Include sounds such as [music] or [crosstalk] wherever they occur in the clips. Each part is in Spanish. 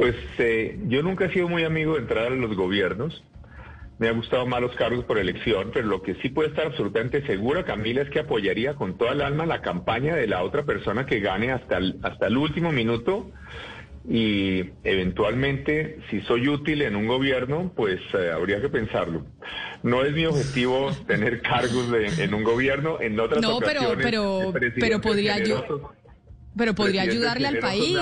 Pues eh, yo nunca he sido muy amigo de entrar a los gobiernos. Me ha gustado más los cargos por elección, pero lo que sí puede estar absolutamente segura, Camila, es que apoyaría con toda el alma la campaña de la otra persona que gane hasta el, hasta el último minuto y eventualmente, si soy útil en un gobierno, pues eh, habría que pensarlo. No es mi objetivo [laughs] tener cargos en un gobierno, en otras no, pero, pero, pero podría, pero podría ayudarle al país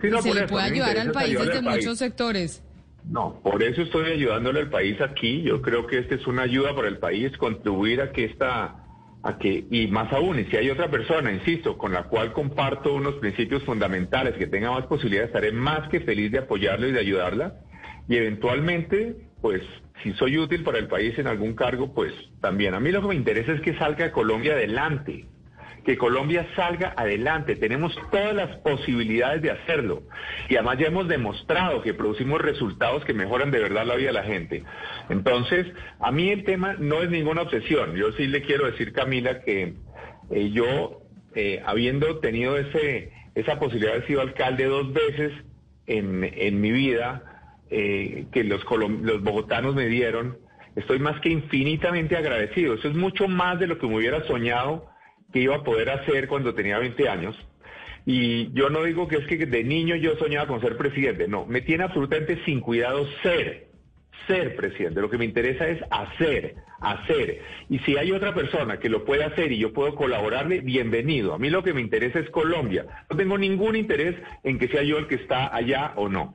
se le puede ayudar al país desde muchos sectores. No, por eso estoy ayudándole al país aquí. Yo creo que esta es una ayuda para el país, contribuir a que esta, a que, y más aún, y si hay otra persona, insisto, con la cual comparto unos principios fundamentales, que tenga más posibilidades, estaré más que feliz de apoyarlo y de ayudarla. Y eventualmente, pues, si soy útil para el país en algún cargo, pues también. A mí lo que me interesa es que salga Colombia adelante que Colombia salga adelante. Tenemos todas las posibilidades de hacerlo. Y además ya hemos demostrado que producimos resultados que mejoran de verdad la vida de la gente. Entonces, a mí el tema no es ninguna obsesión. Yo sí le quiero decir, Camila, que eh, yo, eh, habiendo tenido ese, esa posibilidad de haber sido alcalde dos veces en, mi vida, eh, que los, los bogotanos me dieron, estoy más que infinitamente agradecido. Eso es mucho más de lo que me hubiera soñado que iba a poder hacer cuando tenía 20 años. Y yo no digo que es que de niño yo soñaba con ser presidente, no, me tiene absolutamente sin cuidado ser, ser presidente. Lo que me interesa es hacer, hacer. Y si hay otra persona que lo puede hacer y yo puedo colaborarle, bienvenido. A mí lo que me interesa es Colombia. No tengo ningún interés en que sea yo el que está allá o no.